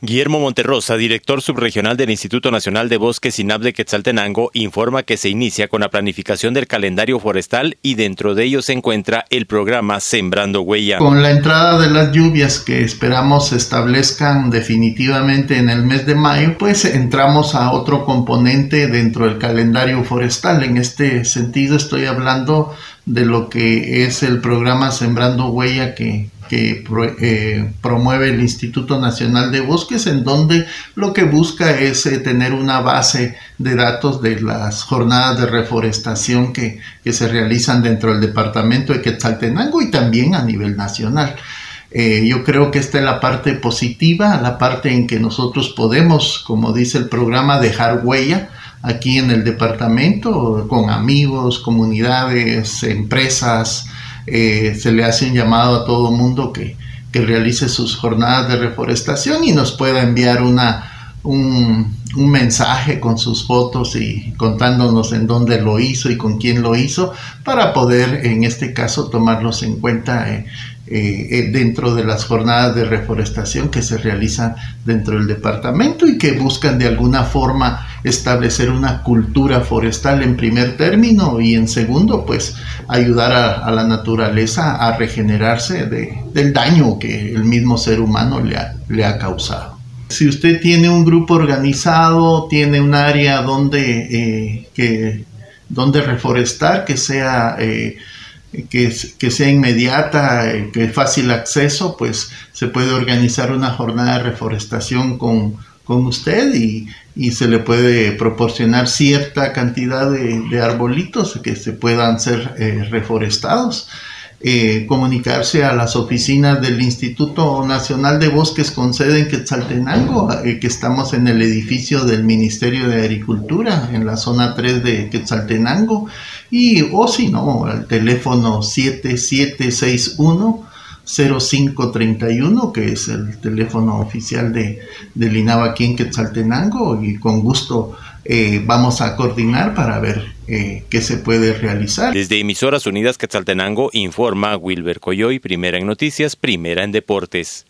Guillermo Monterrosa, director subregional del Instituto Nacional de Bosques INAP de Quetzaltenango, informa que se inicia con la planificación del calendario forestal y dentro de ello se encuentra el programa Sembrando Huella. Con la entrada de las lluvias que esperamos se establezcan definitivamente en el mes de mayo, pues entramos a otro componente dentro del calendario forestal. En este sentido estoy hablando de lo que es el programa Sembrando Huella que que eh, promueve el Instituto Nacional de Bosques, en donde lo que busca es eh, tener una base de datos de las jornadas de reforestación que, se realizan dentro del departamento de Quetzaltenango y también a nivel nacional. Eh, yo creo que esta es la parte positiva, la parte en que nosotros podemos, como dice el programa, dejar huella aquí en el departamento con amigos, comunidades, empresas, eh, se le hace un llamado a todo mundo que, que, realice sus jornadas de reforestación y nos pueda enviar una, un, mensaje con sus fotos y contándonos en dónde lo hizo y con quién lo hizo para poder en este caso tomarlos en cuenta eh, eh, dentro de las jornadas de reforestación que se realizan dentro del departamento y que buscan de alguna forma establecer una cultura forestal en primer término y en segundo pues ayudar a, la naturaleza a regenerarse de, del daño que el mismo ser humano le ha, le ha causado. Si usted tiene un grupo organizado, tiene un área donde, eh, que, donde reforestar que sea eh, que, que, sea inmediata, eh, que fácil acceso, pues se puede organizar una jornada de reforestación con, con usted y, y, se le puede proporcionar cierta cantidad de, de arbolitos que se puedan ser eh, reforestados. Eh, comunicarse a las oficinas del Instituto Nacional de Bosques con sede en Quetzaltenango, eh, que estamos en el edificio del Ministerio de Agricultura, en la zona 3 de Quetzaltenango, y o si no, al teléfono 7761 0531, que es el teléfono oficial de, INAVA aquí en Quetzaltenango, y con gusto eh, vamos a coordinar para ver eh, qué se puede realizar. Desde Emisoras Unidas Quetzaltenango informa Wilber Coyoy, primera en noticias, primera en deportes.